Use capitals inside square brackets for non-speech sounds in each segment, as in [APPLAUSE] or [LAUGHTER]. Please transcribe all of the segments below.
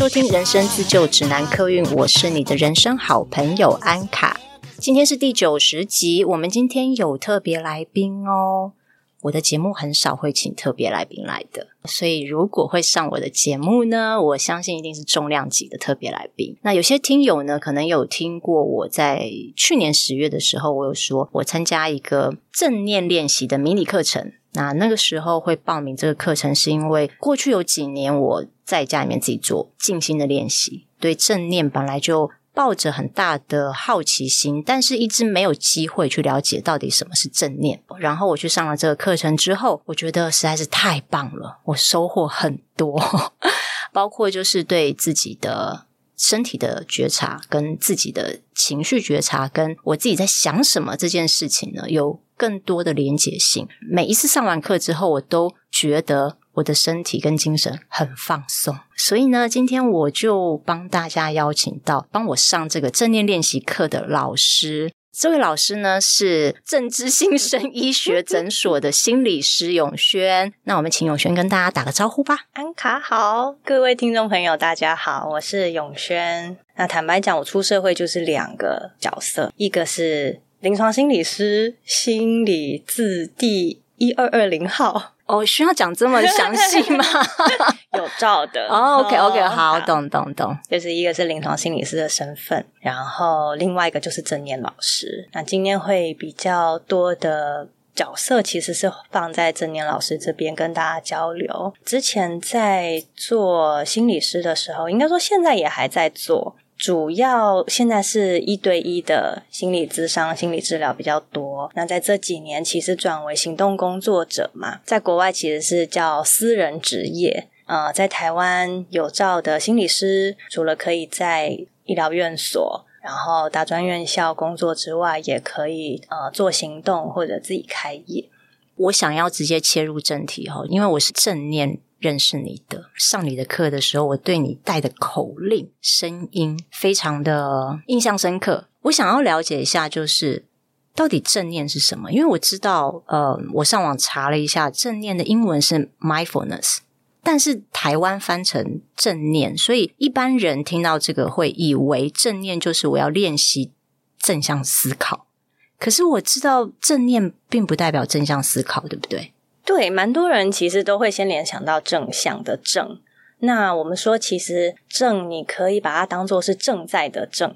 收听《人生自救指南》客运，我是你的人生好朋友安卡。今天是第九十集，我们今天有特别来宾哦。我的节目很少会请特别来宾来的，所以如果会上我的节目呢，我相信一定是重量级的特别来宾。那有些听友呢，可能有听过我在去年十月的时候，我有说我参加一个正念练习的迷你课程。那那个时候会报名这个课程，是因为过去有几年我在家里面自己做静心的练习，对正念本来就。抱着很大的好奇心，但是一直没有机会去了解到底什么是正念。然后我去上了这个课程之后，我觉得实在是太棒了，我收获很多，[LAUGHS] 包括就是对自己的身体的觉察，跟自己的情绪觉察，跟我自己在想什么这件事情呢，有更多的连结性。每一次上完课之后，我都觉得。我的身体跟精神很放松，所以呢，今天我就帮大家邀请到帮我上这个正念练习课的老师。这位老师呢是正知心生医学诊所的心理师永轩。那我们请永轩跟大家打个招呼吧。安卡好，各位听众朋友，大家好，我是永轩。那坦白讲，我出社会就是两个角色，一个是临床心理师，心理自地一二二零号。哦，需要讲这么详细吗？[LAUGHS] 有照的。哦 okay, 好，好，懂，懂，懂。就是一个是临床心理师的身份，然后另外一个就是正念老师。那今天会比较多的角色，其实是放在正念老师这边跟大家交流。之前在做心理师的时候，应该说现在也还在做。主要现在是一对一的心理咨商、心理治疗比较多。那在这几年，其实转为行动工作者嘛，在国外其实是叫私人职业。呃，在台湾有照的心理师，除了可以在医疗院所、然后大专院校工作之外，也可以呃做行动或者自己开业。我想要直接切入正题哈，因为我是正念。认识你的，上你的课的时候，我对你带的口令声音非常的印象深刻。我想要了解一下，就是到底正念是什么？因为我知道，呃，我上网查了一下，正念的英文是 mindfulness，但是台湾翻成正念，所以一般人听到这个会以为正念就是我要练习正向思考。可是我知道正念并不代表正向思考，对不对？对，蛮多人其实都会先联想到正向的正。那我们说，其实正你可以把它当做是正在的正，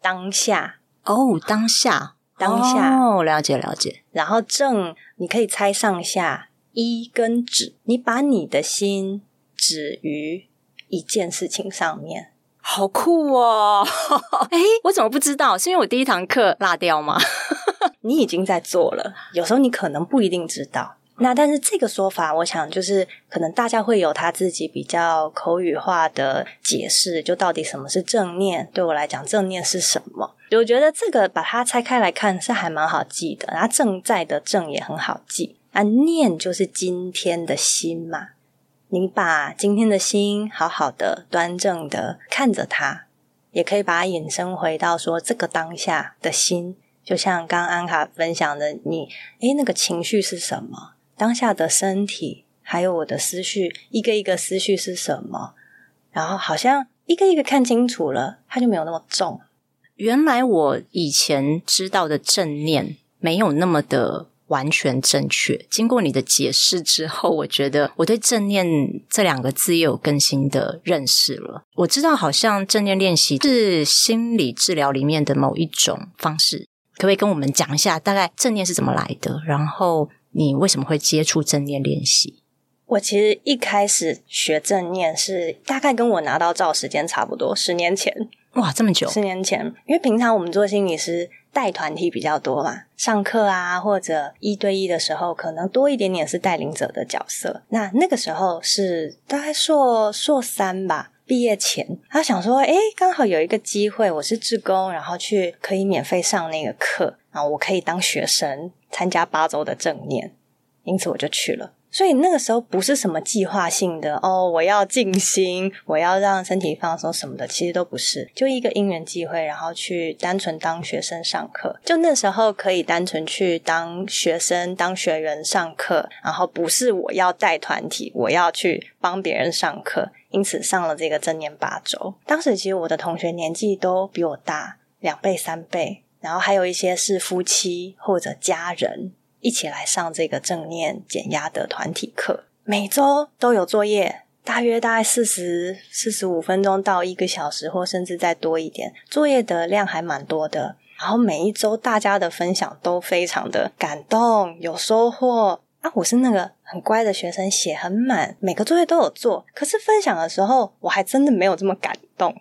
当下哦，当下，当下哦，了解了解。然后正你可以猜上下，一跟止，你把你的心止于一件事情上面，好酷哦！[LAUGHS] 哎，我怎么不知道？是因为我第一堂课落掉吗？[LAUGHS] 你已经在做了，有时候你可能不一定知道。那但是这个说法，我想就是可能大家会有他自己比较口语化的解释，就到底什么是正念？对我来讲，正念是什么？我觉得这个把它拆开来看是还蛮好记的。然后正在的正也很好记，啊，念就是今天的心嘛。你把今天的心好好的端正的看着它，也可以把它引申回到说这个当下的心，就像刚安卡分享的你，你诶那个情绪是什么？当下的身体，还有我的思绪，一个一个思绪是什么？然后好像一个一个看清楚了，它就没有那么重。原来我以前知道的正念没有那么的完全正确。经过你的解释之后，我觉得我对正念这两个字又有更新的认识了。我知道，好像正念练习是心理治疗里面的某一种方式。可不可以跟我们讲一下，大概正念是怎么来的？然后。你为什么会接触正念练习？我其实一开始学正念是大概跟我拿到照时间差不多，十年前。哇，这么久！十年前，因为平常我们做心理师带团体比较多嘛，上课啊或者一对一的时候，可能多一点点是带领者的角色。那那个时候是大概硕硕三吧，毕业前，他想说，哎，刚好有一个机会，我是志工，然后去可以免费上那个课，然后我可以当学生。参加八周的正念，因此我就去了。所以那个时候不是什么计划性的哦，我要静心，我要让身体放松什么的，其实都不是，就一个因缘机会，然后去单纯当学生上课。就那时候可以单纯去当学生、当学员上课，然后不是我要带团体，我要去帮别人上课，因此上了这个正念八周。当时其实我的同学年纪都比我大两倍、三倍，然后还有一些是夫妻或者家人。一起来上这个正念减压的团体课，每周都有作业，大约大概四十四十五分钟到一个小时，或甚至再多一点。作业的量还蛮多的，然后每一周大家的分享都非常的感动，有收获啊！我是那个很乖的学生，写很满，每个作业都有做，可是分享的时候，我还真的没有这么感动，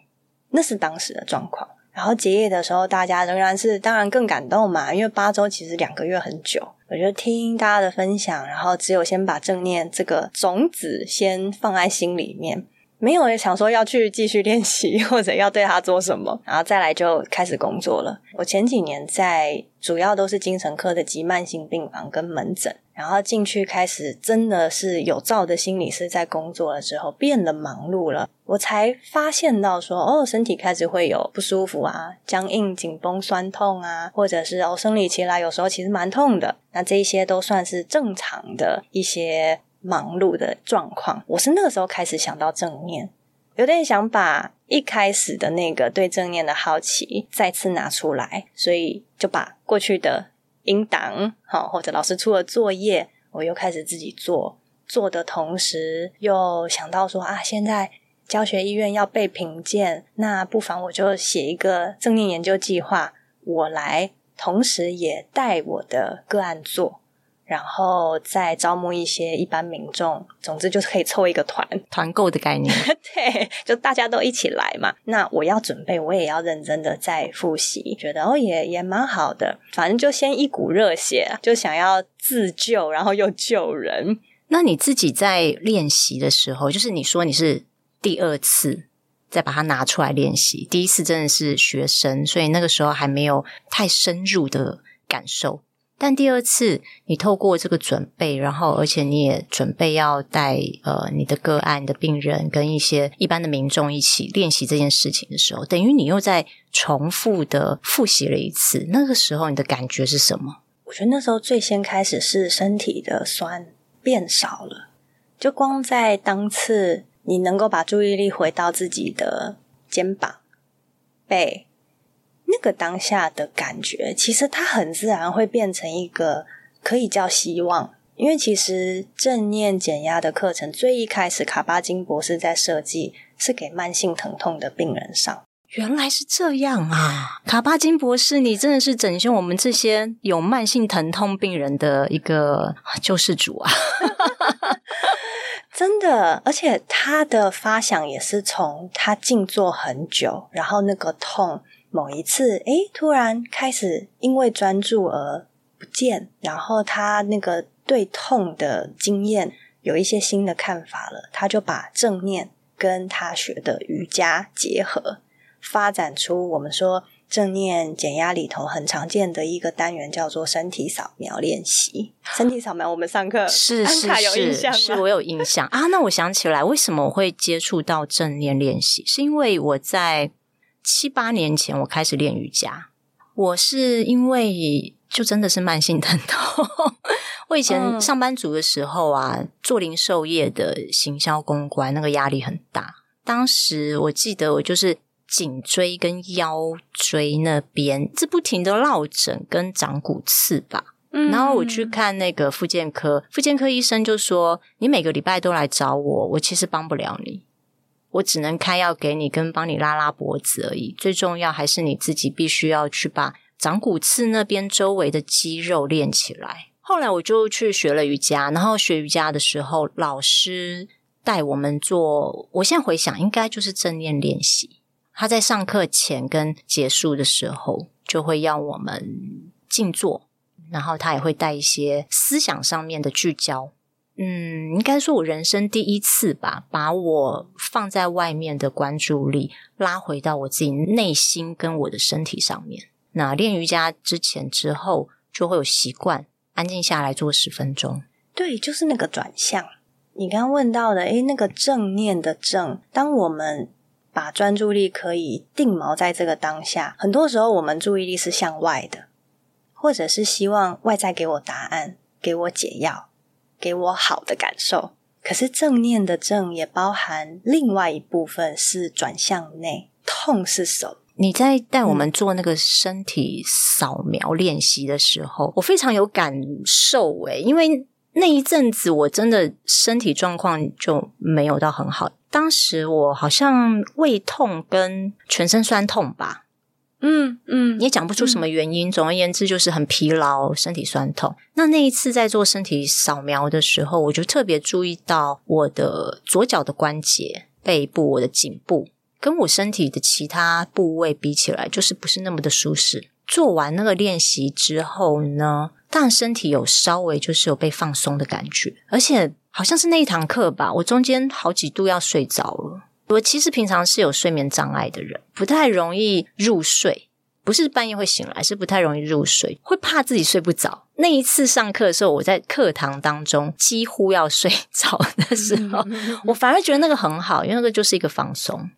那是当时的状况。然后结业的时候，大家仍然是当然更感动嘛，因为八周其实两个月很久。我就听大家的分享，然后只有先把正念这个种子先放在心里面，没有想说要去继续练习 [LAUGHS] 或者要对他做什么，然后再来就开始工作了。我前几年在主要都是精神科的急慢性病房跟门诊。然后进去开始，真的是有照的心理师在工作的时候，变得忙碌了。我才发现到说，哦，身体开始会有不舒服啊，僵硬、紧绷、酸痛啊，或者是哦，生理期来有时候其实蛮痛的。那这些都算是正常的一些忙碌的状况。我是那个时候开始想到正念，有点想把一开始的那个对正念的好奇再次拿出来，所以就把过去的。音档好，或者老师出了作业，我又开始自己做。做的同时，又想到说啊，现在教学医院要被评鉴，那不妨我就写一个正念研究计划，我来，同时也带我的个案做。然后再招募一些一般民众，总之就是可以凑一个团 [LAUGHS] 团购的概念。[LAUGHS] 对，就大家都一起来嘛。那我要准备，我也要认真的再复习，觉得哦也也蛮好的。反正就先一股热血，就想要自救，然后又救人。那你自己在练习的时候，就是你说你是第二次再把它拿出来练习，第一次真的是学生，所以那个时候还没有太深入的感受。但第二次，你透过这个准备，然后而且你也准备要带呃你的个案的病人跟一些一般的民众一起练习这件事情的时候，等于你又在重复的复习了一次。那个时候你的感觉是什么？我觉得那时候最先开始是身体的酸变少了，就光在当次你能够把注意力回到自己的肩膀、背。那个当下的感觉，其实它很自然会变成一个可以叫希望，因为其实正念减压的课程最一开始，卡巴金博士在设计是给慢性疼痛的病人上。原来是这样啊！卡巴金博士，你真的是拯救我们这些有慢性疼痛病人的一个救世主啊！[LAUGHS] 真的，而且他的发想也是从他静坐很久，然后那个痛。某一次，诶，突然开始因为专注而不见，然后他那个对痛的经验有一些新的看法了，他就把正念跟他学的瑜伽结合，发展出我们说正念减压里头很常见的一个单元，叫做身体扫描练习。身体扫描，我们上课是是是，是我有印象啊。那我想起来，为什么我会接触到正念练习？是因为我在。七八年前，我开始练瑜伽。我是因为就真的是慢性疼痛。[LAUGHS] 我以前上班族的时候啊，做零售业的行销公关，那个压力很大。当时我记得我就是颈椎跟腰椎那边一直不停的落枕跟长骨刺吧。然后我去看那个复健科，复健科医生就说：“你每个礼拜都来找我，我其实帮不了你。”我只能开药给你，跟帮你拉拉脖子而已。最重要还是你自己必须要去把长骨刺那边周围的肌肉练起来。后来我就去学了瑜伽，然后学瑜伽的时候，老师带我们做。我现在回想，应该就是正念练习。他在上课前跟结束的时候，就会要我们静坐，然后他也会带一些思想上面的聚焦。嗯，应该说我人生第一次吧，把我放在外面的关注力拉回到我自己内心跟我的身体上面。那练瑜伽之前之后，就会有习惯安静下来做十分钟。对，就是那个转向。你刚刚问到的，诶，那个正念的正，当我们把专注力可以定锚在这个当下，很多时候我们注意力是向外的，或者是希望外在给我答案，给我解药，给我好的感受。可是正念的正也包含另外一部分是转向内，痛是什么？你在带我们做那个身体扫描练习的时候，我非常有感受诶，因为。那一阵子我真的身体状况就没有到很好，当时我好像胃痛跟全身酸痛吧，嗯嗯，也讲不出什么原因。嗯、总而言之，就是很疲劳，身体酸痛。那那一次在做身体扫描的时候，我就特别注意到我的左脚的关节、背部、我的颈部，跟我身体的其他部位比起来，就是不是那么的舒适。做完那个练习之后呢，但身体有稍微就是有被放松的感觉，而且好像是那一堂课吧，我中间好几度要睡着了。我其实平常是有睡眠障碍的人，不太容易入睡，不是半夜会醒来，是不太容易入睡，会怕自己睡不着。那一次上课的时候，我在课堂当中几乎要睡着的时候，我反而觉得那个很好，因为那个就是一个放松。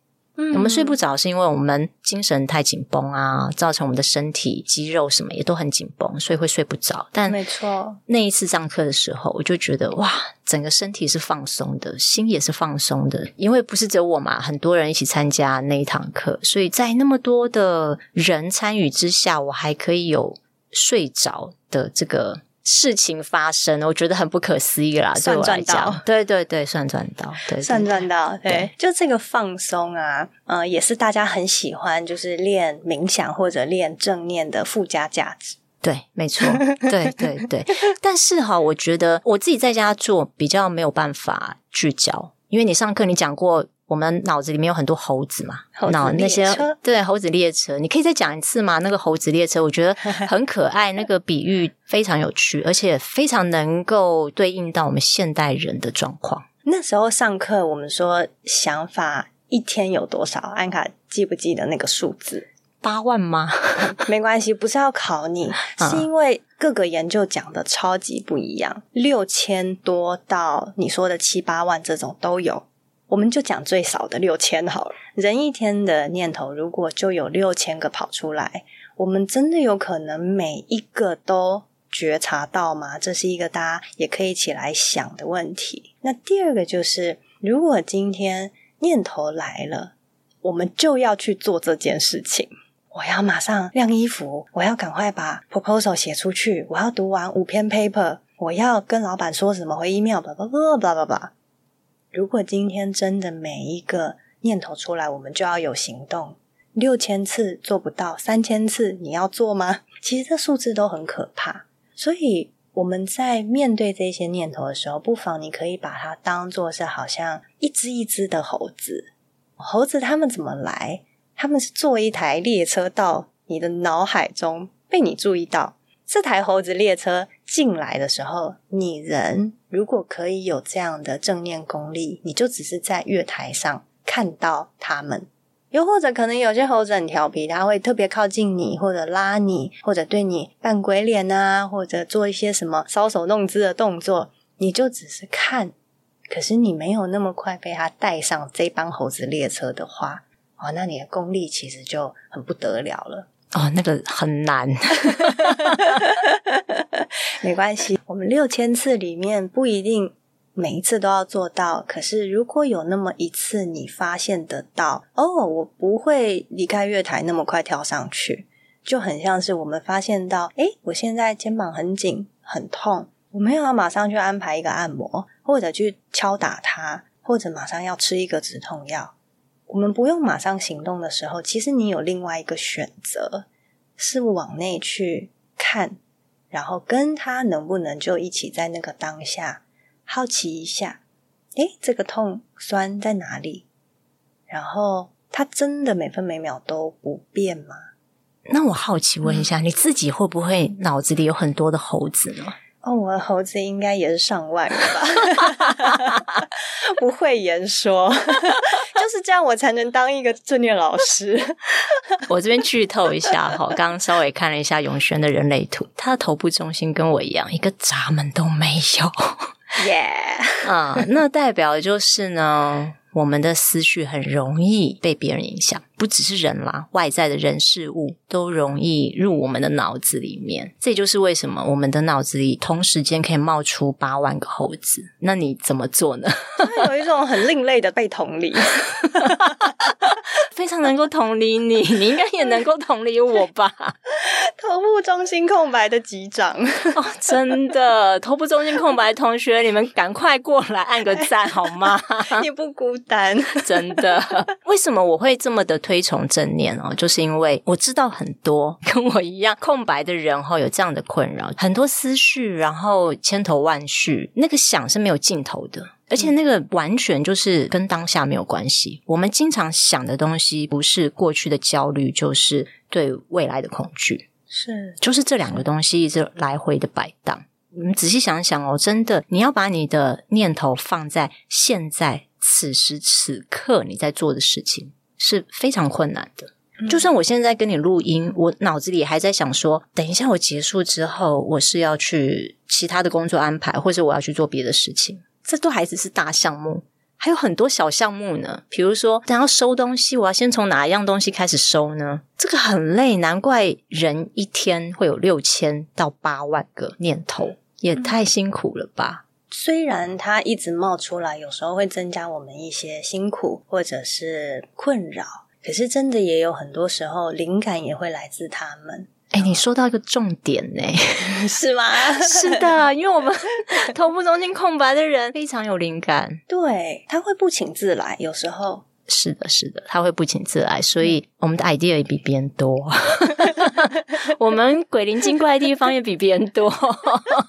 我们睡不着，是因为我们精神太紧绷啊，造成我们的身体肌肉什么也都很紧绷，所以会睡不着。但没错，那一次上课的时候，我就觉得哇，整个身体是放松的，心也是放松的，因为不是只有我嘛，很多人一起参加那一堂课，所以在那么多的人参与之下，我还可以有睡着的这个。事情发生，我觉得很不可思议啦。算赚到，对 [LAUGHS] 对对，算赚到，对，算赚到，对，对。就这个放松啊，呃，也是大家很喜欢，就是练冥想或者练正念的附加价值。对，没错，对对对。[LAUGHS] 但是哈，我觉得我自己在家做比较没有办法聚焦，因为你上课你讲过。我们脑子里面有很多猴子嘛，脑那些对猴子列车，你可以再讲一次吗？那个猴子列车，我觉得 [LAUGHS] 很可爱，那个比喻非常有趣，而且非常能够对应到我们现代人的状况。那时候上课，我们说想法一天有多少？安卡记不记得那个数字？八万吗？[LAUGHS] 没关系，不是要考你，[LAUGHS] 是因为各个研究讲的超级不一样，六千多到你说的七八万这种都有。我们就讲最少的六千好了。人一天的念头如果就有六千个跑出来，我们真的有可能每一个都觉察到吗？这是一个大家也可以一起来想的问题。那第二个就是，如果今天念头来了，我们就要去做这件事情。我要马上晾衣服，我要赶快把 proposal 写出去，我要读完五篇 paper，我要跟老板说什么回 email，叭叭叭叭叭叭。如果今天真的每一个念头出来，我们就要有行动。六千次做不到，三千次你要做吗？其实这数字都很可怕。所以我们在面对这些念头的时候，不妨你可以把它当做是好像一只一只的猴子。猴子他们怎么来？他们是坐一台列车到你的脑海中，被你注意到。这台猴子列车进来的时候，你人如果可以有这样的正念功力，你就只是在月台上看到他们。又或者可能有些猴子很调皮，他会特别靠近你，或者拉你，或者对你扮鬼脸啊，或者做一些什么搔首弄姿的动作，你就只是看。可是你没有那么快被他带上这班猴子列车的话，哦，那你的功力其实就很不得了了。哦，那个很难，[LAUGHS] [LAUGHS] 没关系。我们六千次里面不一定每一次都要做到，可是如果有那么一次你发现得到，哦，我不会离开月台那么快跳上去，就很像是我们发现到，诶，我现在肩膀很紧很痛，我没有要马上去安排一个按摩，或者去敲打它，或者马上要吃一个止痛药。我们不用马上行动的时候，其实你有另外一个选择，是往内去看，然后跟他能不能就一起在那个当下好奇一下，诶，这个痛酸在哪里？然后他真的每分每秒都不变吗？那我好奇问一下，嗯，你自己会不会脑子里有很多的猴子呢？哦，我的猴子应该也是上万个吧，[LAUGHS] 不会言说，[LAUGHS] 就是这样，我才能当一个正念老师。[LAUGHS] 我这边剧透一下哈，刚刚稍微看了一下永轩的人类图，他的头部中心跟我一样，一个闸门都没有。耶，啊，那代表就是呢。我们的思绪很容易被别人影响，不只是人啦，外在的人事物都容易入我们的脑子里面。这就是为什么我们的脑子里同时间可以冒出八万个猴子。那你怎么做呢？[LAUGHS] 有一种很另类的被同理，[LAUGHS] 非常能够同理你，你应该也能够同理我吧？[LAUGHS] 头部中心空白的击掌哦，真的，头部中心空白的同学，你们赶快过来按个赞好吗？你不孤单，真的。为什么我会这么的推崇正念哦？就是因为我知道很多 [LAUGHS] 跟我一样空白的人哈，有这样的困扰，很多思绪，然后千头万绪，那个想是没有尽头的，而且那个完全就是跟当下没有关系。我们经常想的东西，不是过去的焦虑，就是对未来的恐惧。是，就是这两个东西一直来回的摆荡。你们仔细想想哦，真的，你要把你的念头放在现在此时此刻你在做的事情是非常困难的。嗯。就算我现在跟你录音，我脑子里还在想说，等一下我结束之后，我是要去其他的工作安排，或者我要去做别的事情，这都还只是大项目。还有很多小项目呢，比如说，等要收东西，我要先从哪一样东西开始收呢？这个很累，难怪人一天会有六千到八万个念头，也太辛苦了吧？虽然它一直冒出来，有时候会增加我们一些辛苦或者是困扰，可是真的也有很多时候，灵感也会来自他们。哎，你说到一个重点呢，[LAUGHS] 是吗？是的，因为我们头部中心空白的人非常有灵感，对，他会不请自来，有时候是的，是的，他会不请自来，所以我们的 idea 也比别人多，[LAUGHS] 我们鬼灵精怪的地方也比别人多，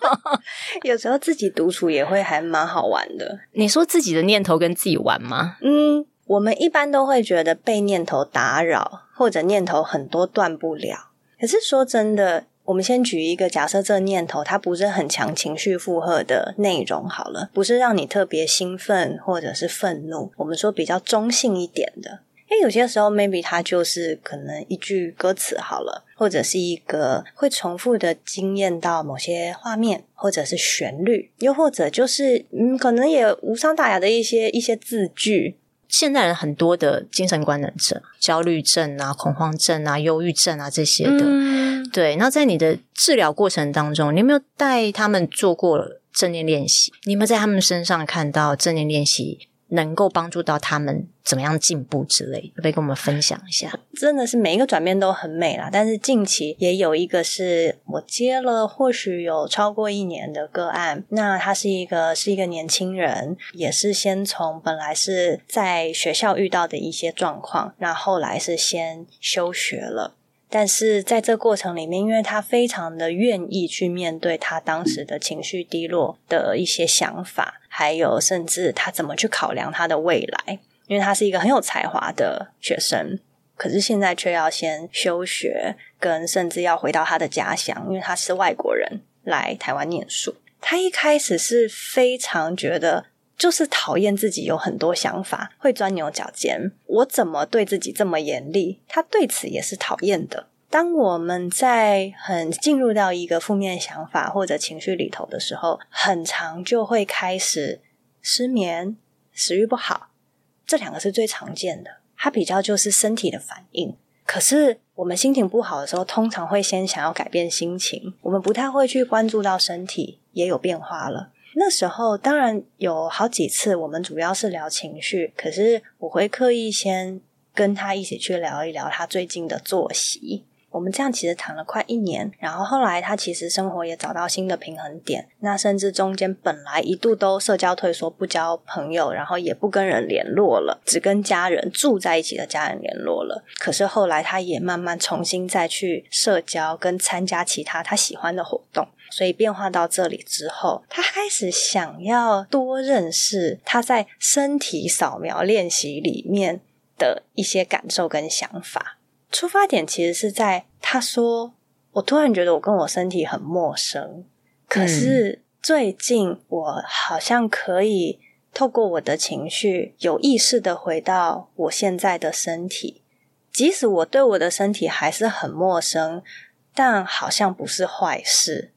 [LAUGHS] 有时候自己独处也会还蛮好玩的。你说自己的念头跟自己玩吗？嗯，我们一般都会觉得被念头打扰，或者念头很多断不了。可是说真的，我们先举一个假设，这个念头它不是很强情绪负荷的内容好了，不是让你特别兴奋或者是愤怒，我们说比较中性一点的。因为有些时候，maybe 它就是可能一句歌词好了，或者是一个会重复的惊艳到某些画面，或者是旋律，又或者就是嗯，可能也无伤大雅的一些一些字句。现代人很多的精神官能症、焦虑症啊、恐慌症啊、忧郁症啊这些的，嗯、对。那在你的治疗过程当中，你有没有带他们做过正念练习？你有没有在他们身上看到正念练习？能够帮助到他们怎么样进步之类，可不可以跟我们分享一下？真的是每一个转变都很美啦，但是近期也有一个是我接了，或许有超过一年的个案。那他是一个是一个年轻人，也是先从本来是在学校遇到的一些状况，那后来是先休学了。但是在这过程里面，因为他非常的愿意去面对他当时的情绪低落的一些想法，还有甚至他怎么去考量他的未来，因为他是一个很有才华的学生，可是现在却要先休学，跟甚至要回到他的家乡，因为他是外国人来台湾念书。他一开始是非常觉得，就是讨厌自己有很多想法，会钻牛角尖。我怎么对自己这么严厉？他对此也是讨厌的。当我们在很进入到一个负面想法或者情绪里头的时候，很常就会开始失眠、食欲不好，这两个是最常见的。它比较就是身体的反应。可是我们心情不好的时候，通常会先想要改变心情，我们不太会去关注到身体也有变化了。那时候当然有好几次，我们主要是聊情绪，可是我会刻意先跟他一起去聊一聊他最近的作息。我们这样其实谈了快一年，然后后来他其实生活也找到新的平衡点。那甚至中间本来一度都社交退缩，不交朋友，然后也不跟人联络了，只跟家人住在一起的家人联络了。可是后来他也慢慢重新再去社交，跟参加其他他喜欢的活动。所以变化到这里之后，他开始想要多认识他在身体扫描练习里面的一些感受跟想法。出发点其实是在他说：“我突然觉得我跟我身体很陌生，可是最近我好像可以透过我的情绪有意识的回到我现在的身体，即使我对我的身体还是很陌生，但好像不是坏事。”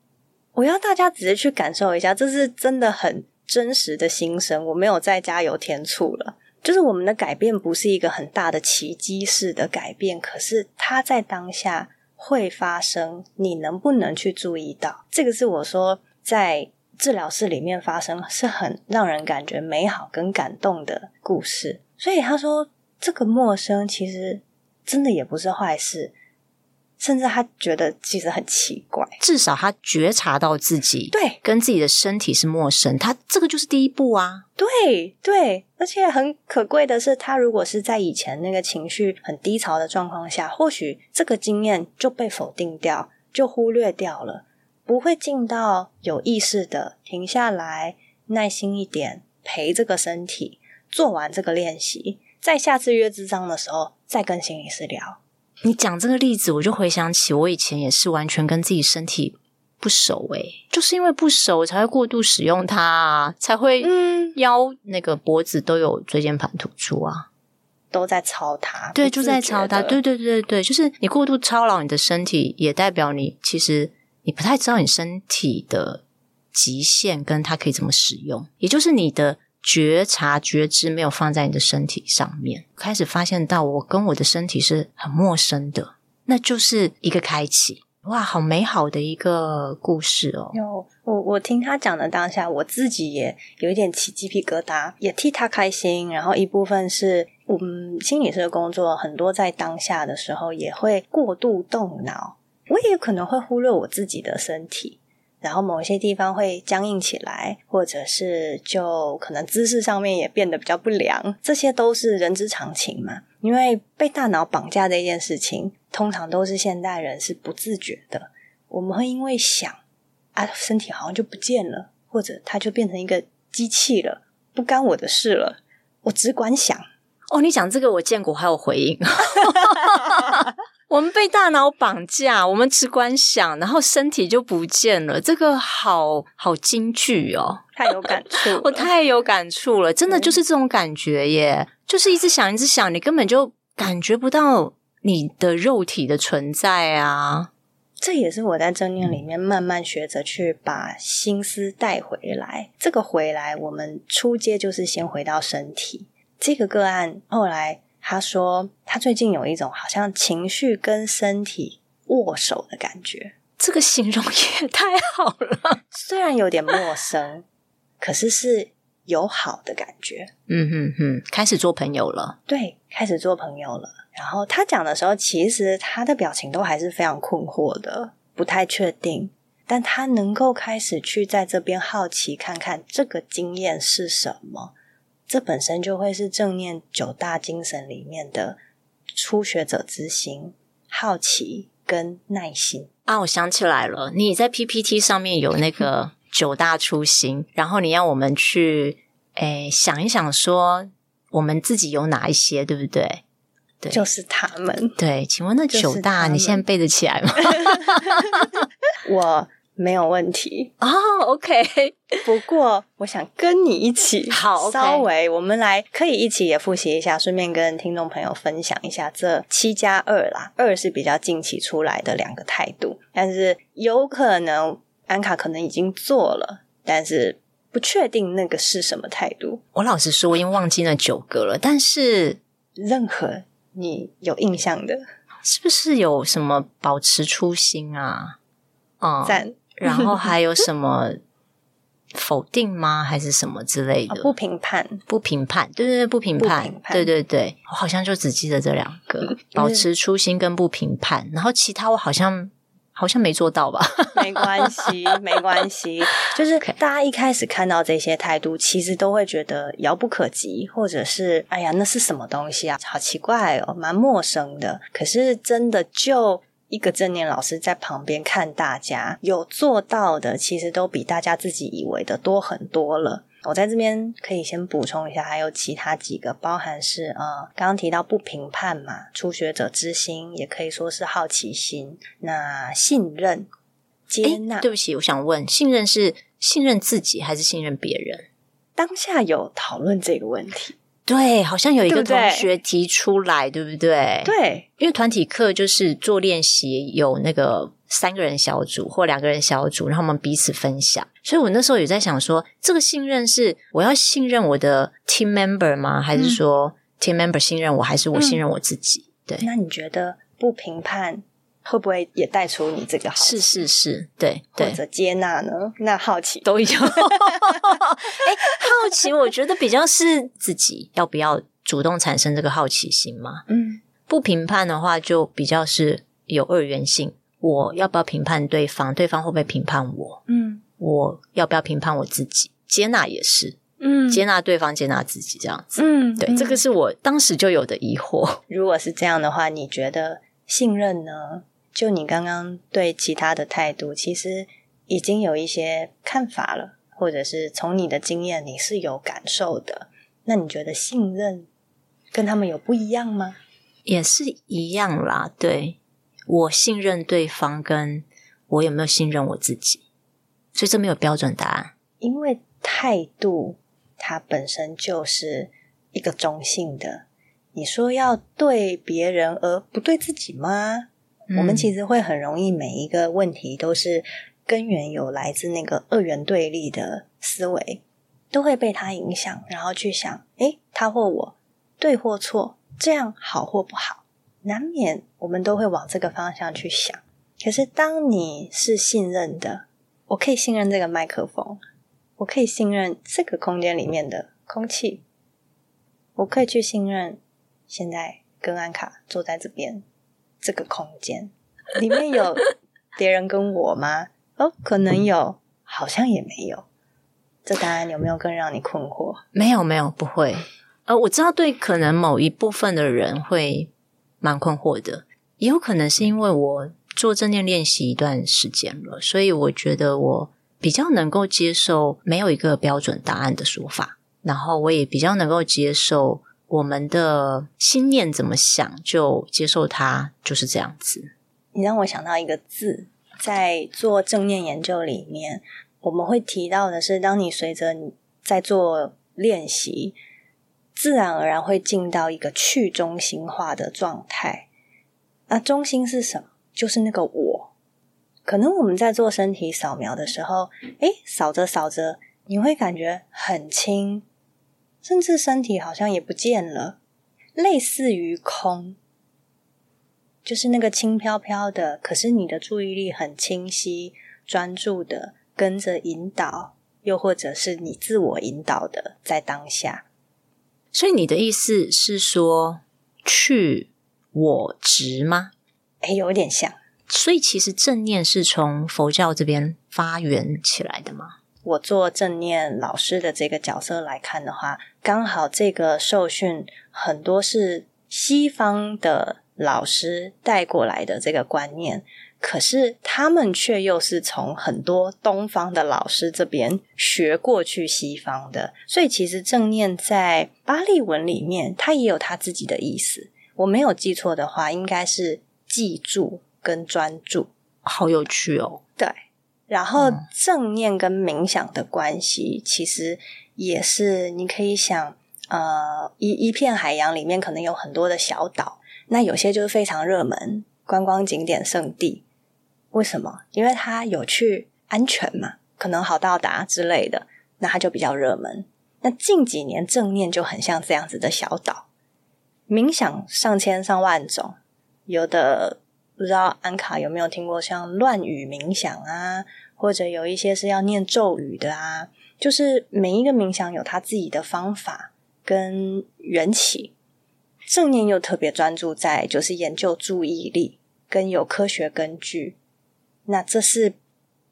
我要大家仔细去感受一下，这是真的很真实的心声，我没有再加油添醋了。就是我们的改变不是一个很大的奇迹式的改变，可是它在当下会发生，你能不能去注意到？这个是我说在治疗室里面发生，是很让人感觉美好跟感动的故事。所以他说，这个陌生其实真的也不是坏事。甚至他觉得其实很奇怪，至少他觉察到自己对跟自己的身体是陌生，他这个就是第一步啊。对对，而且很可贵的是，他如果是在以前那个情绪很低潮的状况下，或许这个经验就被否定掉，就忽略掉了，不会进到有意识的停下来，耐心一点陪这个身体做完这个练习，在下次约智商的时候再跟心理师聊。你讲这个例子，我就回想起我以前也是完全跟自己身体不熟诶，就是因为不熟才会过度使用它啊，才会嗯腰那个脖子都有椎间盘突出啊，都在操它，对，就在操它，对对对对对，就是你过度操劳你的身体，也代表你其实你不太知道你身体的极限跟它可以怎么使用，也就是你的。觉察觉知没有放在你的身体上面，开始发现到我跟我的身体是很陌生的，那就是一个开启。哇，好美好的一个故事哦！有我，我听他讲的当下，我自己也有一点起鸡皮疙瘩，也替他开心。然后一部分是我们心理师的工作，很多在当下的时候也会过度动脑，我也可能会忽略我自己的身体。然后某些地方会僵硬起来，或者是就可能姿势上面也变得比较不良，这些都是人之常情嘛。因为被大脑绑架这件事情，通常都是现代人是不自觉的。我们会因为想啊，身体好像就不见了，或者它就变成一个机器了，不干我的事了，我只管想。哦，你讲这个我见过，还有回应。[LAUGHS] 我们被大脑绑架，我们只管想，然后身体就不见了。这个好好金句哦，太有感触，[LAUGHS] 我太有感触了，真的就是这种感觉耶，嗯、就是一直想，一直想，你根本就感觉不到你的肉体的存在啊。这也是我在正念里面慢慢学着去把心思带回来。这个回来，我们出街就是先回到身体。这个个案后来。他说，他最近有一种好像情绪跟身体握手的感觉。这个形容也太好了，[LAUGHS] 虽然有点陌生，可是是有好的感觉。嗯哼哼，开始做朋友了。对，开始做朋友了。然后他讲的时候，其实他的表情都还是非常困惑的，不太确定。但他能够开始去在这边好奇，看看这个经验是什么。这本身就会是正念九大精神里面的初学者之心、好奇跟耐心啊！我想起来了，你在 PPT 上面有那个 [LAUGHS] 九大初心，然后你要我们去诶想一想，说我们自己有哪一些，对不对？对，就是他们。对，请问那九大你现在背得起来吗？[LAUGHS] 我。没有问题哦、oh，OK。[LAUGHS] 不过我想跟你一起，[LAUGHS] 好，稍微我们来可以一起也复习一下，顺便跟听众朋友分享一下这七加二啦。二是比较近期出来的两个态度，但是有可能安卡可能已经做了，但是不确定那个是什么态度。我老实说，我已经忘记那九个了，但是任何你有印象的，是不是有什么保持初心啊？嗯，赞。然后还有什么否定吗？还是什么之类的？哦、不评判，不评判，对对对，不评判，评判对对对，我好像就只记得这两个：嗯、保持初心跟不评判。然后其他我好像好像没做到吧？[LAUGHS] 没关系，没关系。就是 [LAUGHS] 大家一开始看到这些态度，其实都会觉得遥不可及，或者是哎呀，那是什么东西啊？好奇怪哦，蛮陌生的。可是真的就。一个正念老师在旁边看大家有做到的，其实都比大家自己以为的多很多了。我在这边可以先补充一下，还有其他几个，包含是呃，刚刚提到不评判嘛，初学者之心，也可以说是好奇心。那信任、接纳，对不起，我想问，信任是信任自己还是信任别人？当下有讨论这个问题。对，好像有一个同学提出来，对不对？对，因为团体课就是做练习，有那个三个人小组或两个人小组，然后我们彼此分享。所以我那时候也在想说，这个信任是我要信任我的 team member 吗？还是说 team member 信任我，还是我信任我自己？嗯、对。那你觉得不评判会不会也带出你这个好奇？是是是，对对。或者接纳呢？那好奇都有。[LAUGHS] 哎，好奇，我觉得比较是自己要不要主动产生这个好奇心嘛。嗯。不评判的话，就比较是有二元性。我要不要评判对方？对方会不会评判我？嗯，我要不要评判我自己？接纳也是，嗯，接纳对方，接纳自己，这样子。嗯，对，嗯，这个是我当时就有的疑惑。如果是这样的话，你觉得信任呢？就你刚刚对其他的态度，其实已经有一些看法了，或者是从你的经验，你是有感受的。那你觉得信任跟他们有不一样吗？也是一样啦，对，我信任对方，跟我有没有信任我自己，所以这没有标准答案。因为态度它本身就是一个中性的，你说要对别人而不对自己吗？嗯，我们其实会很容易每一个问题都是根源有来自那个二元对立的思维，都会被他影响，然后去想，诶，他或我，对或错。这样好或不好，难免我们都会往这个方向去想。可是，当你是信任的，我可以信任这个麦克风，我可以信任这个空间里面的空气，我可以去信任现在跟安卡坐在这边这个空间里面有 [LAUGHS] 别人跟我吗？哦，可能有，好像也没有。这答案有没有更让你困惑？没有，没有，不会。呃，我知道对可能某一部分的人会蛮困惑的，也有可能是因为我做正念练习一段时间了，所以我觉得我比较能够接受没有一个标准答案的说法，然后我也比较能够接受我们的心念怎么想，就接受它就是这样子。你让我想到一个字，在做正念研究里面，我们会提到的是，当你随着你在做练习。自然而然会进到一个去中心化的状态。那中心是什么？就是那个我。可能我们在做身体扫描的时候，诶，扫着扫着，你会感觉很轻，甚至身体好像也不见了，类似于空，就是那个轻飘飘的。可是你的注意力很清晰、专注的跟着引导，又或者是你自我引导的，在当下。所以你的意思是说去我执吗？诶，有点像。所以其实正念是从佛教这边发源起来的吗？我做正念老师的这个角色来看的话，刚好这个受训很多是西方的老师带过来的这个观念。可是他们却又是从很多东方的老师这边学过去西方的，所以其实正念在巴利文里面，它也有它自己的意思。我没有记错的话，应该是记住跟专注。好有趣哦！对，然后正念跟冥想的关系，其实也是你可以想，呃，一一片海洋里面可能有很多的小岛，那有些就是非常热门观光景点胜地。为什么？因为它有去、安全嘛，可能好到达之类的，那它就比较热门。那近几年正念就很像这样子的小岛，冥想上千上万种，有的不知道安卡有没有听过像乱语冥想啊，或者有一些是要念咒语的啊，就是每一个冥想有他自己的方法跟缘起。正念又特别专注在就是研究注意力，跟有科学根据。那这是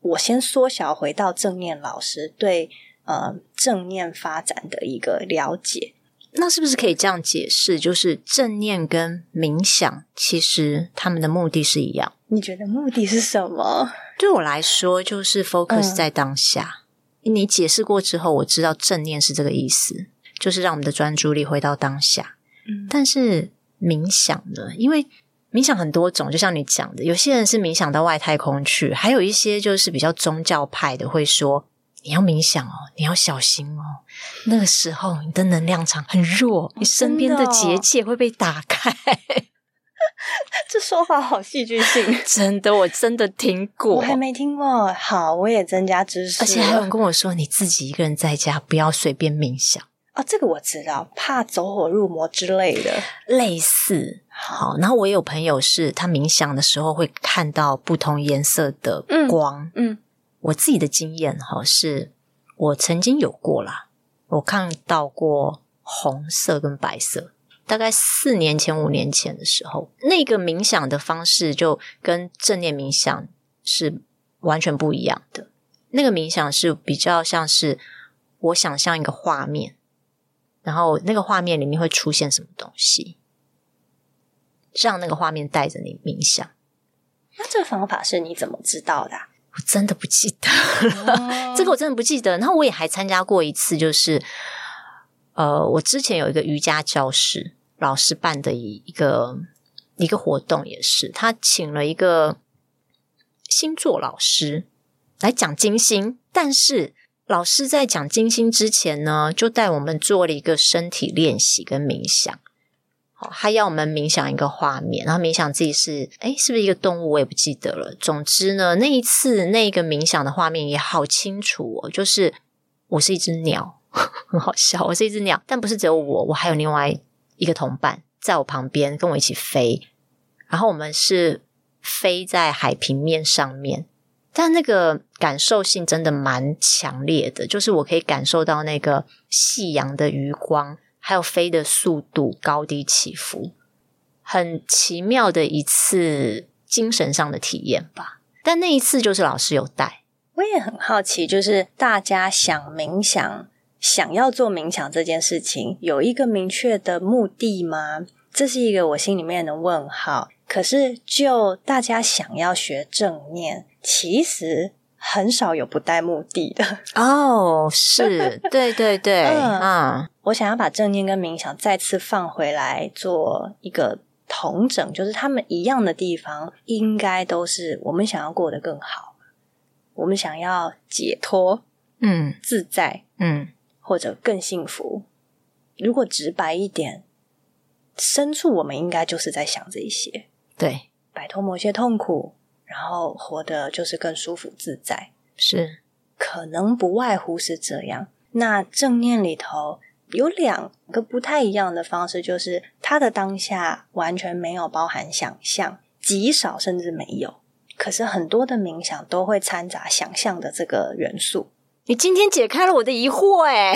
我先缩小回到正念老师对呃正念发展的一个了解。那是不是可以这样解释？就是正念跟冥想其实他们的目的是一样？你觉得目的是什么？对我来说，就是 focus 在当下。嗯。你解释过之后，我知道正念是这个意思，就是让我们的专注力回到当下。嗯。但是冥想呢？因为冥想很多种，就像你讲的，有些人是冥想到外太空去，还有一些就是比较宗教派的，会说你要冥想哦，你要小心哦，那个时候你的能量场很弱，你身边的结界会被打开。[LAUGHS] 这说法好戏剧性，[LAUGHS] 真的，我真的听过，我还没听过。好，我也增加知识。而且还有人跟我说，你自己一个人在家不要随便冥想哦，这个我知道，怕走火入魔之类的，类似。好，然后我也有朋友是他冥想的时候会看到不同颜色的光。嗯，嗯我自己的经验哈，是我曾经有过啦，我看到过红色跟白色。大概四年前、五年前的时候，那个冥想的方式就跟正念冥想是完全不一样的。那个冥想是比较像是我想象一个画面，然后那个画面里面会出现什么东西，让那个画面带着你冥想。那这个方法是你怎么知道的啊？我真的不记得了，[LAUGHS] 这个我真的不记得。然后我也还参加过一次，就是呃，我之前有一个瑜伽教室。老师办的一一个一个活动也是，他请了一个星座老师来讲金星，但是老师在讲金星之前呢，就带我们做了一个身体练习跟冥想。好，他要我们冥想一个画面，然后冥想自己是，哎，是不是一个动物？我也不记得了。总之呢，那一次那个冥想的画面也好清楚哦，就是我是一只鸟，[LAUGHS] 很好笑，我是一只鸟，但不是只有我，我还有另外。一个同伴在我旁边跟我一起飞，然后我们是飞在海平面上面，但那个感受性真的蛮强烈的，就是我可以感受到那个夕阳的余光，还有飞的速度高低起伏，很奇妙的一次精神上的体验吧。但那一次就是老师有带，我也很好奇，就是大家想冥想。想要做冥想这件事情，有一个明确的目的吗？这是一个我心里面的问号。可是，就大家想要学正念，其实很少有不带目的的。[LAUGHS] 哦，是，对对对，嗯，嗯，我想要把正念跟冥想再次放回来做一个同整，就是他们一样的地方，应该都是我们想要过得更好，我们想要解脱，嗯，自在，嗯。或者更幸福。如果直白一点，深处我们应该就是在想这一些，对，摆脱某些痛苦，然后活得就是更舒服自在。是，可能不外乎是这样。那正念里头有两个不太一样的方式，就是它的当下完全没有包含想象，极少甚至没有。可是很多的冥想都会掺杂想象的这个元素。你今天解开了我的疑惑，哎，[LAUGHS]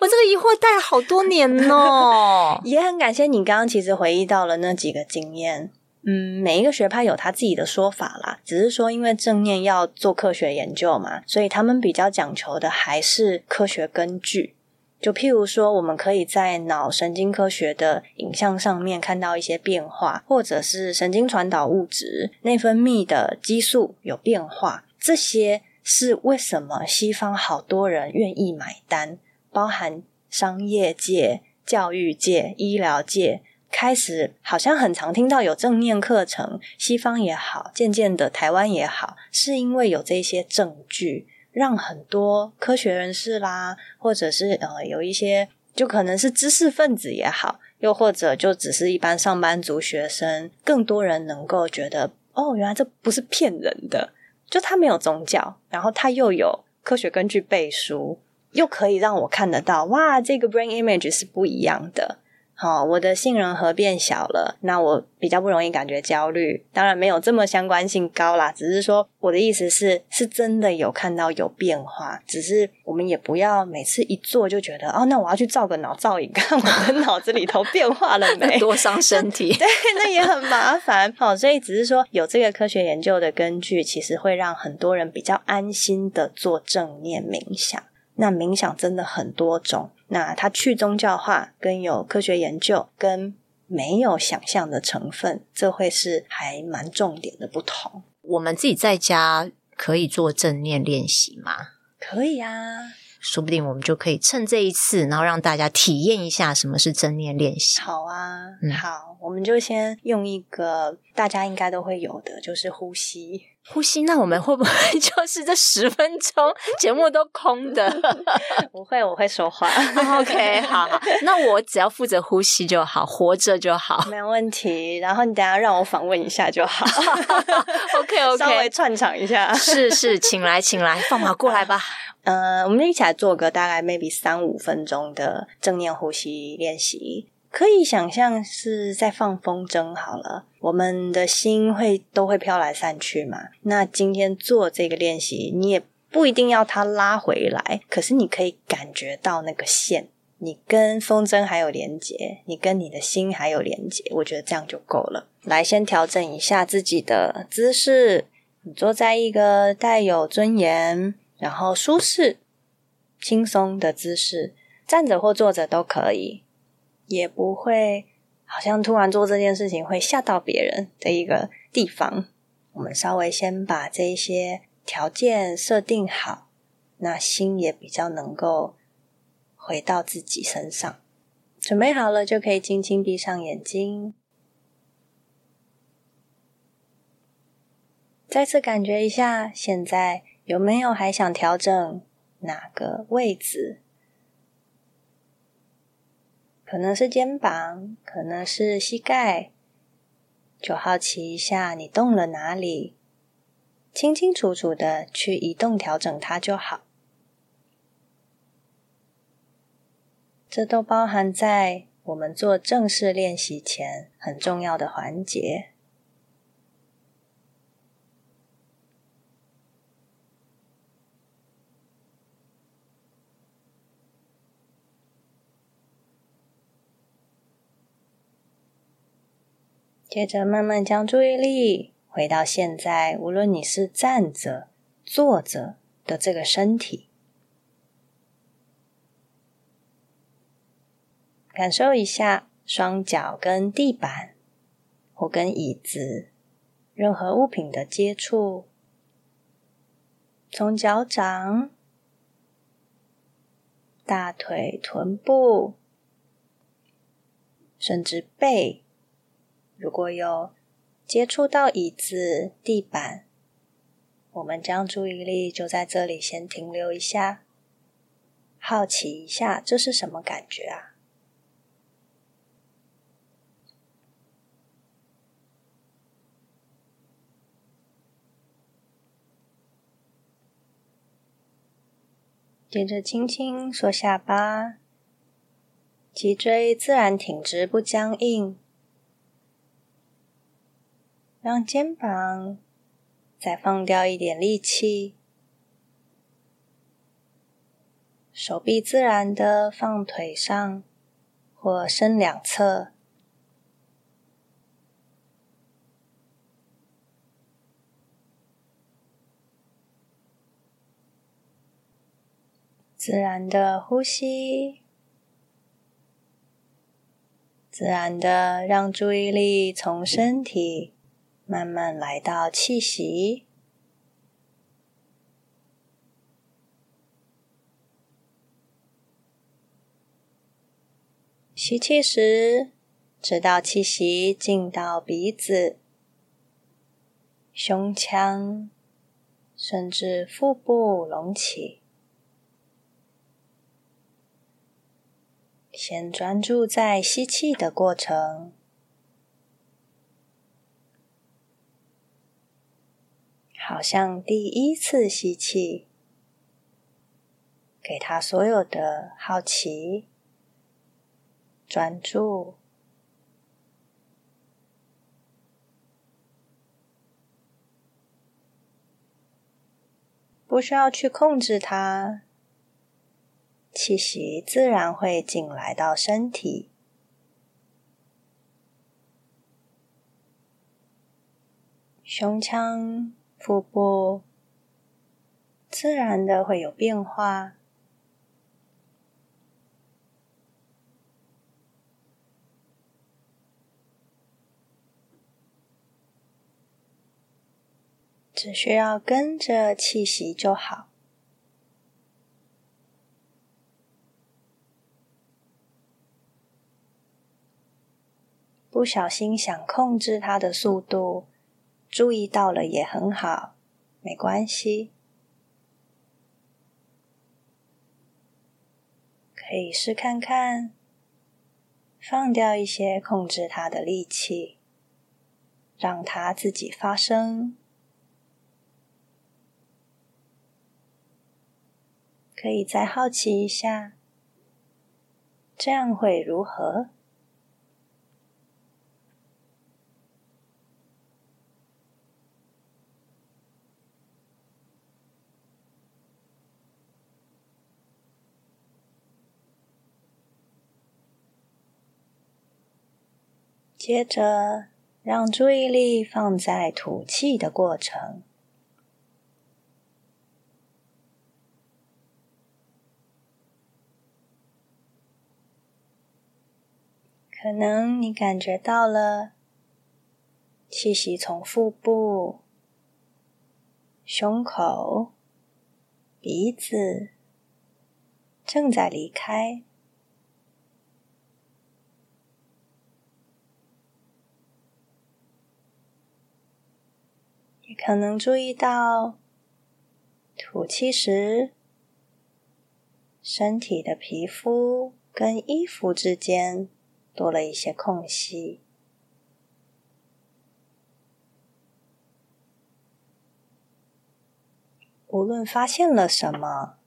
我这个疑惑带了好多年哦。[LAUGHS] 也很感谢你刚刚其实回忆到了那几个经验。嗯，每一个学派有他自己的说法啦，只是说因为正念要做科学研究嘛，所以他们比较讲求的还是科学根据。就譬如说，我们可以在脑神经科学的影像上面看到一些变化，或者是神经传导物质、内分泌的激素有变化，这些。是为什么西方好多人愿意买单，包含商业界、教育界、医疗界，开始好像很常听到有正念课程，西方也好，渐渐的台湾也好，是因为有这些证据，让很多科学人士啦，或者是呃有一些就可能是知识分子也好，又或者就只是一般上班族学生，更多人能够觉得哦，原来这不是骗人的。就它没有宗教，然后它又有科学根据背书，又可以让我看得到，哇，这个 brain image 是不一样的。好，我的杏仁核变小了，那我比较不容易感觉焦虑。当然没有这么相关性高啦，只是说我的意思是，是真的有看到有变化。只是我们也不要每次一做就觉得，哦，那我要去照个脑造影，看 [LAUGHS] 我的脑子里头变化了没？多伤身体。对，那也很麻烦。好，所以只是说有这个科学研究的根据，其实会让很多人比较安心的做正念冥想。那冥想真的很多种。那它去宗教化，跟有科学研究，跟没有想象的成分，这会是还蛮重点的不同。我们自己在家可以做正念练习吗？可以啊，说不定我们就可以趁这一次，然后让大家体验一下什么是正念练习。好啊，嗯、好，我们就先用一个大家应该都会有的，就是呼吸。呼吸，那我们会不会 [LAUGHS] 就是这十分钟节目都空的？[LAUGHS] 不会，我会说话。OK，好好，[LAUGHS] 那我只要负责呼吸就好，活着就好，没有问题。然后你等下让我访问一下就好。OK OK，稍微串场一下。是是，请来请来，放马过来吧。呃，我们一起来做个大概 maybe 三五分钟的正念呼吸练习。可以想象是在放风筝好了，我们的心会都会飘来散去嘛。那今天做这个练习，你也不一定要它拉回来，可是你可以感觉到那个线，你跟风筝还有连接，你跟你的心还有连接，我觉得这样就够了。来，先调整一下自己的姿势，你坐在一个带有尊严，然后舒适、轻松的姿势，站着或坐着都可以。也不会好像突然做这件事情会吓到别人的一个地方。我们稍微先把这些条件设定好，那心也比较能够回到自己身上。准备好了，就可以轻轻闭上眼睛，再次感觉一下，现在有没有还想调整哪个位置？可能是肩膀，可能是膝盖，就好奇一下你动了哪里，清清楚楚的去移动调整它就好。这都包含在我们做正式练习前很重要的环节。接着慢慢将注意力回到现在，无论你是站着、坐着的这个身体，感受一下双脚跟地板或跟椅子任何物品的接触，从脚掌、大腿、臀部，甚至背。如果有接触到椅子、地板，我们将注意力就在这里先停留一下，好奇一下这是什么感觉啊？接着轻轻缩下巴，脊椎自然挺直，不僵硬。让肩膀再放掉一点力气，手臂自然的放腿上或伸两侧，自然的呼吸，自然的让注意力从身体。慢慢来到气息，吸气时，直到气息进到鼻子、胸腔，甚至腹部隆起。先专注在吸气的过程。好像第一次吸气，给他所有的好奇、专注，不需要去控制它，气息自然会进来到身体，胸腔。腹部自然的会有变化，只需要跟着气息就好，不小心想控制它的速度。注意到了也很好，没关系。可以试看看，放掉一些控制它的力气，让它自己发生。可以再好奇一下，这样会如何？接着，让注意力放在吐气的过程。可能你感觉到了气息从腹部、胸口、鼻子正在离开。可能注意到，吐气时，身体的皮肤跟衣服之间多了一些空隙。无论发现了什么，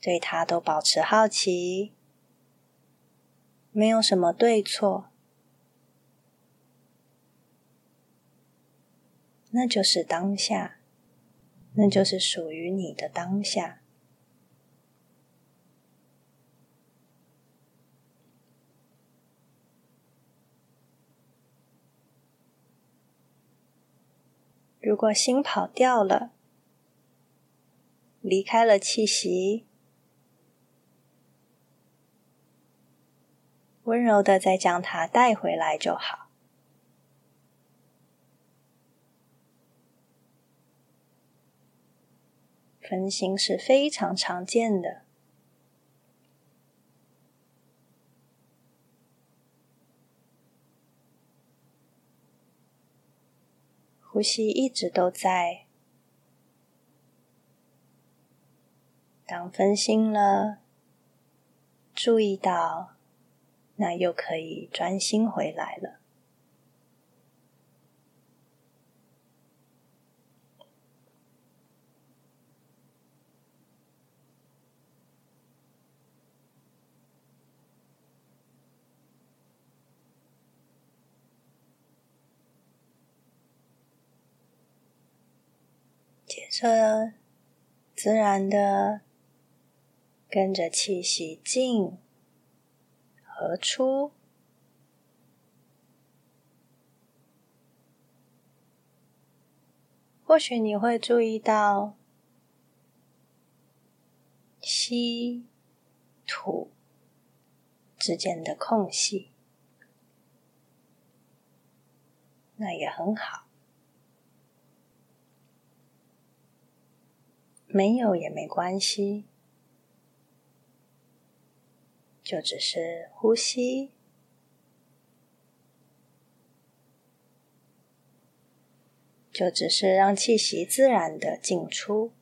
对它都保持好奇，没有什么对错。那就是当下，那就是属于你的当下。如果心跑掉了，离开了气息，温柔的再将它带回来就好。分心是非常常见的，呼吸一直都在。当分心了，注意到，那又可以专心回来了。这，自然的跟着气息进和出，或许你会注意到吸吐之间的空隙，那也很好。没有也没关系，就只是呼吸，就只是让气息自然的进出。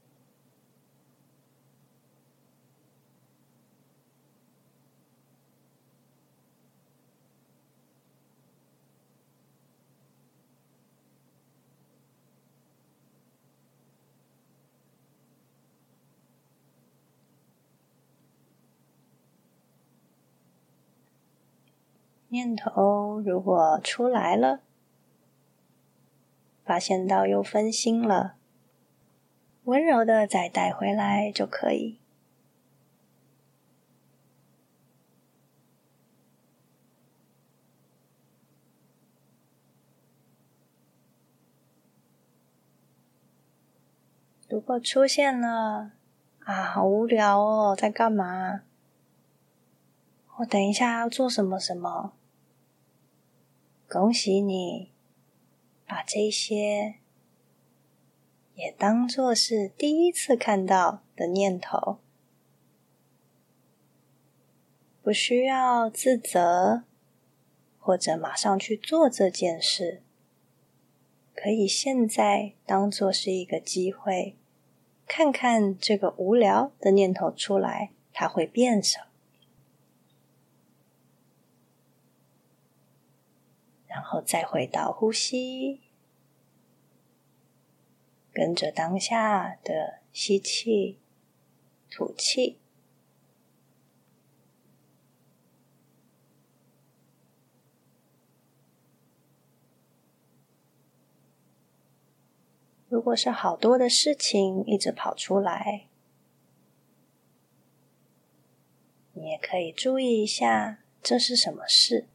念头如果出来了，发现到又分心了，温柔的再带回来就可以。如果出现了，啊，好无聊哦，在干嘛？我等一下要做什么什么？恭喜你，把这些也当做是第一次看到的念头，不需要自责，或者马上去做这件事，可以现在当做是一个机会，看看这个无聊的念头出来，它会变什么，然后再回到呼吸，跟着当下的吸气、吐气。如果是好多的事情一直跑出来，你也可以注意一下，这是什么事。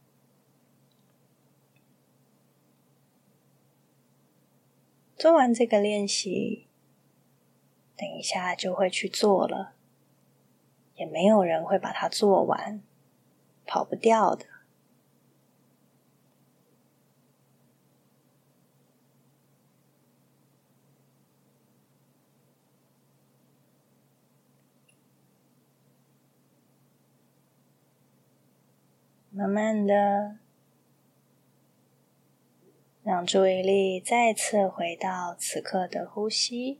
做完这个练习，等一下就会去做了，也没有人会把它做完，跑不掉的。慢慢的，让注意力再次回到此刻的呼吸，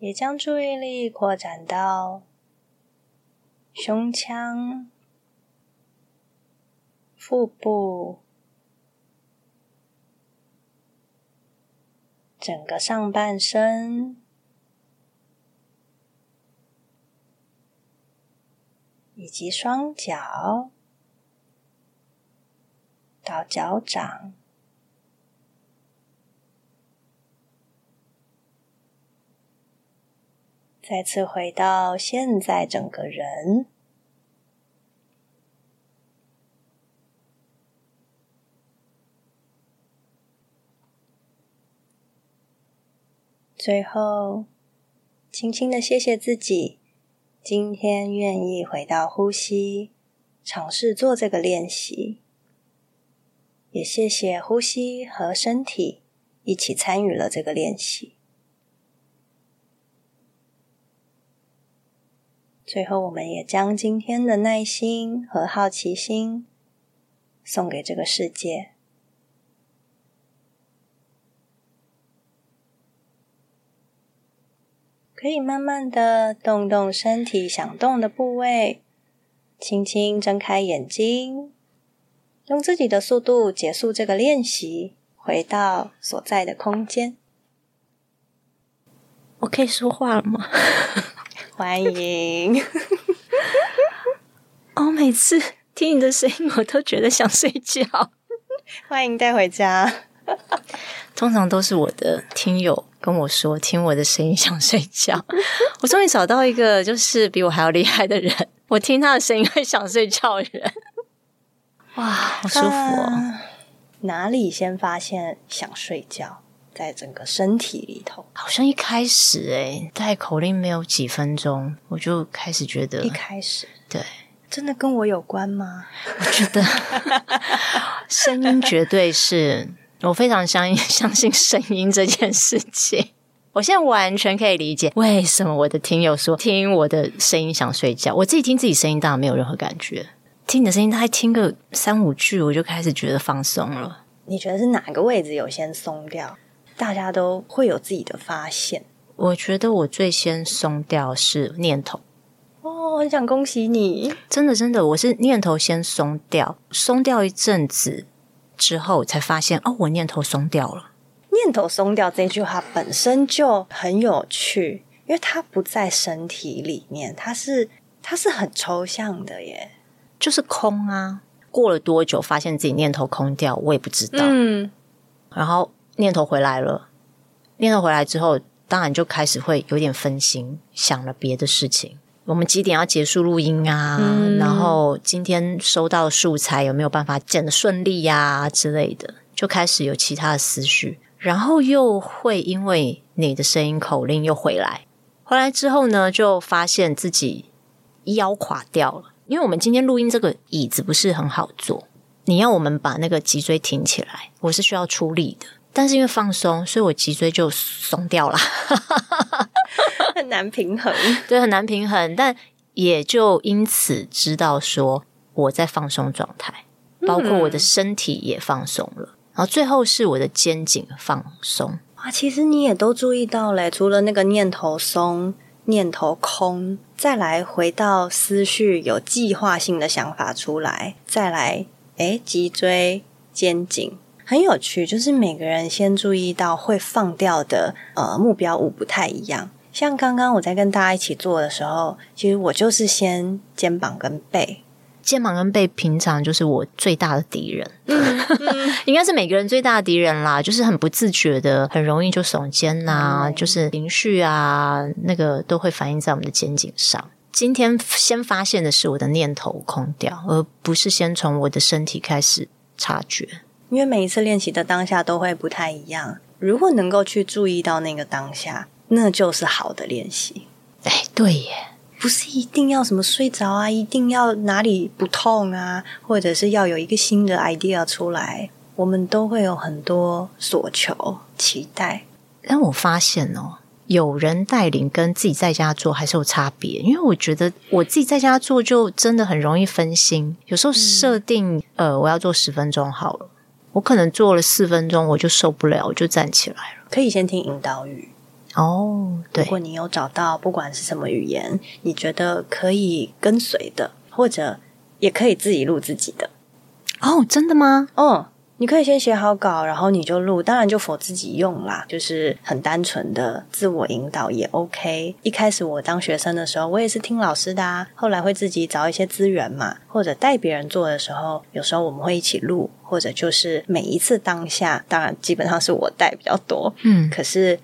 也将注意力扩展到胸腔、腹部。整个上半身，以及双脚到脚掌，再次回到现在整个人。最后，轻轻的谢谢自己，今天愿意回到呼吸，尝试做这个练习。也谢谢呼吸和身体一起参与了这个练习。最后，我们也将今天的耐心和好奇心送给这个世界。可以慢慢的动动身体想动的部位，轻轻睁开眼睛，用自己的速度结束这个练习，回到所在的空间。我可以说话了吗？欢迎！[LAUGHS] 哦每次听你的声音，我都觉得想睡觉。[LAUGHS] 欢迎带回家。通常都是我的听友跟我说，听我的声音想睡觉。[LAUGHS] 我终于找到一个就是比我还要厉害的人，我听他的声音会想睡觉的人。哇，好舒服哦！啊，哪里先发现想睡觉，在整个身体里头？好像一开始哎，带口令没有几分钟，我就开始觉得一开始对，真的跟我有关吗？我觉得 [LAUGHS] 声音绝对是。我非常相信 [LAUGHS] 相信声音这件事情，我现在完全可以理解为什么我的听友说听我的声音想睡觉。我自己听自己声音当然没有任何感觉，听你的声音大概听个三五句，我就开始觉得放松了。你觉得是哪个位置有先松掉？大家都会有自己的发现。我觉得我最先松掉是念头。哦，很想恭喜你，真的真的，我是念头先松掉，松掉一阵子。之后才发现，哦，我念头松掉了。念头松掉这句话本身就很有趣，因为它不在身体里面，它是它是很抽象的耶，就是空啊。过了多久发现自己念头空掉，我也不知道。嗯，然后念头回来了，念头回来之后，当然就开始会有点分心，想了别的事情。我们几点要结束录音啊？嗯、然后今天收到素材有没有办法剪得顺利呀、啊、之类的，就开始有其他的思绪，然后又会因为你的声音口令又回来，回来之后呢，就发现自己腰垮掉了，因为我们今天录音这个椅子不是很好坐，你要我们把那个脊椎挺起来，我是需要出力的，但是因为放松，所以我脊椎就松掉了。[LAUGHS] 很难平衡，[LAUGHS] 对，很难平衡。但也就因此知道说我在放松状态，包括我的身体也放松了。嗯、然后最后是我的肩颈放松。啊，其实你也都注意到嘞，除了那个念头松、念头空，再来回到思绪有计划性的想法出来，再来，诶，脊椎、肩颈，很有趣，就是每个人先注意到会放掉的呃目标物不太一样。像刚刚我在跟大家一起做的时候，其实我就是先肩膀跟背。肩膀跟背平常就是我最大的敌人，嗯嗯、[LAUGHS] 应该是每个人最大的敌人啦。就是很不自觉的，很容易就耸肩呐、啊，嗯、就是情绪啊，那个都会反映在我们的肩颈上。今天先发现的是我的念头空掉，而不是先从我的身体开始察觉。因为每一次练习的当下都会不太一样，如果能够去注意到那个当下，那就是好的练习。哎，对耶。不是一定要什么睡着啊，一定要哪里不痛啊，或者是要有一个新的 idea 出来，我们都会有很多所求、期待。但我发现哦，有人带领跟自己在家做还是有差别，因为我觉得我自己在家做就真的很容易分心。有时候设定、嗯、呃，我要做十分钟好了，我可能做了四分钟我就受不了，我就站起来了。可以先听引导语。哦，对，如果你有找到不管是什么语言，你觉得可以跟随的，或者也可以自己录自己的。哦，真的吗？哦，你可以先写好稿，然后你就录，当然就 for 自己用啦，就是很单纯的自我引导也 OK。一开始我当学生的时候，我也是听老师的啊，后来会自己找一些资源嘛，或者带别人做的时候，有时候我们会一起录，或者就是每一次当下，当然基本上是我带比较多，嗯，可是。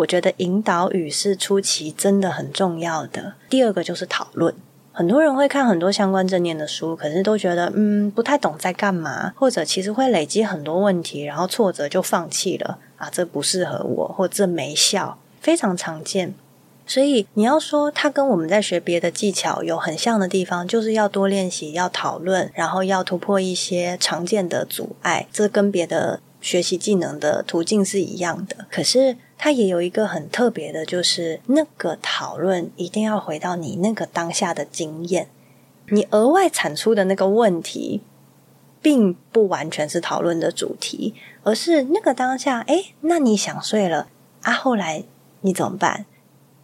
我觉得引导语是初期真的很重要的。第二个就是讨论，很多人会看很多相关正念的书，可是都觉得嗯不太懂在干嘛，或者其实会累积很多问题，然后挫折就放弃了啊，这不适合我，或这没效，非常常见。所以你要说它跟我们在学别的技巧有很像的地方，就是要多练习，要讨论，然后要突破一些常见的阻碍，这跟别的学习技能的途径是一样的。可是。它也有一个很特别的，就是那个讨论一定要回到你那个当下的经验，你额外产出的那个问题，并不完全是讨论的主题，而是那个当下，诶，那你想睡了啊？后来你怎么办？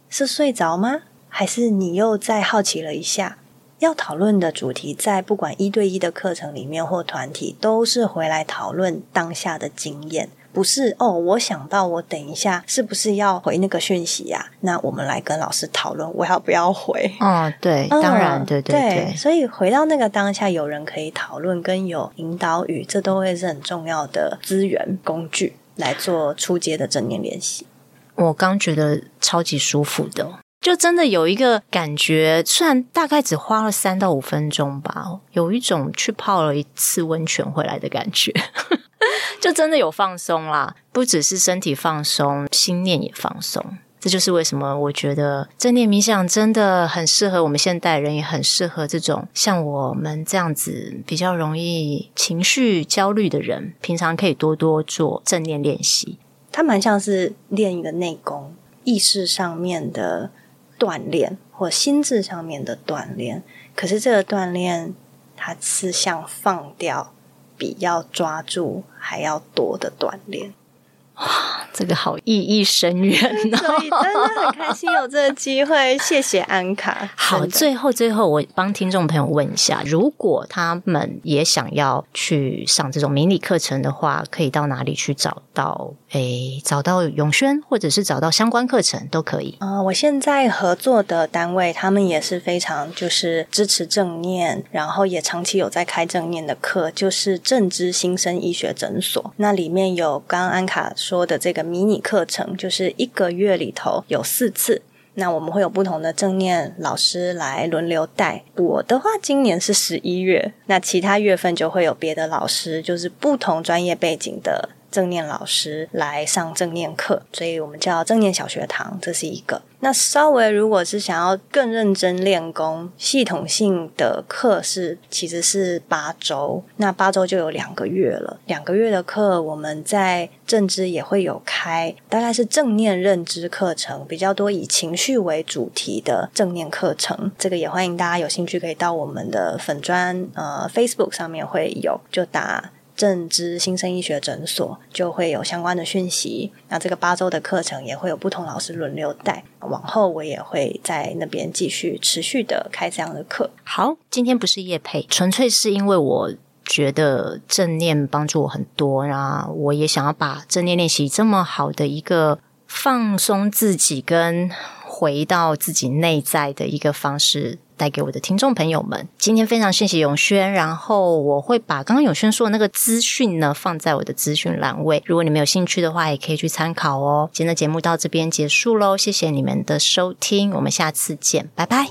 是睡着吗？还是你又再好奇了一下？要讨论的主题，在不管一对一的课程里面或团体，都是回来讨论当下的经验。不是哦，我想到我等一下是不是要回那个讯息呀？那我们来跟老师讨论，我要不要回？哦，对，当然，对对对，对。所以回到那个当下，有人可以讨论，跟有引导语，这都会是很重要的资源工具来做初阶的正念练习。我刚觉得超级舒服的，就真的有一个感觉，虽然大概只花了三到五分钟吧，有一种去泡了一次温泉回来的感觉。[LAUGHS] 就真的有放松啦，不只是身体放松，心念也放松。这就是为什么我觉得正念冥想真的很适合我们现代人，也很适合这种像我们这样子比较容易情绪焦虑的人，平常可以多多做正念练习。它蛮像是练一个内功，意识上面的锻炼，或心智上面的锻炼。可是这个锻炼，它是像放掉。比要抓住还要多的锻炼。哇，这个好意义深远哦！所以真的很开心有这个机会，谢谢安卡。好，最后最后我帮听众朋友问一下，如果他们也想要去上这种迷你课程的话，可以到哪里去找到？诶，找到永轩，或者是找到相关课程都可以。啊、呃，我现在合作的单位，他们也是非常就是支持正念，然后也长期有在开正念的课，就是正知新生医学诊所。那里面有刚刚安卡说的这个迷你课程，就是一个月里头有四次。那我们会有不同的正念老师来轮流带。我的话，今年是十一月，那其他月份就会有别的老师，就是不同专业背景的。正念老师来上正念课，所以我们叫正念小学堂，这是一个。那稍微如果是想要更认真练功，系统性的课是其实是八周，那八周就有两个月了。两个月的课，我们在正知也会有开，大概是正念认知课程比较多，以情绪为主题的正念课程。这个也欢迎大家有兴趣可以到我们的粉专呃 Facebook 上面会有，就打。正知新生医学诊所就会有相关的讯息。那这个八周的课程也会有不同老师轮流带。往后我也会在那边继续持续的开这样的课。好，今天不是叶佩，纯粹是因为我觉得正念帮助我很多，然后我也想要把正念练习这么好的一个放松自己跟回到自己内在的一个方式。带给我的听众朋友们今天非常谢谢永轩然后我会把刚刚永轩说的那个资讯呢放在我的资讯栏位如果你们有兴趣的话也可以去参考哦。今天的节目到这边结束喽谢谢你们的收听我们下次见拜拜。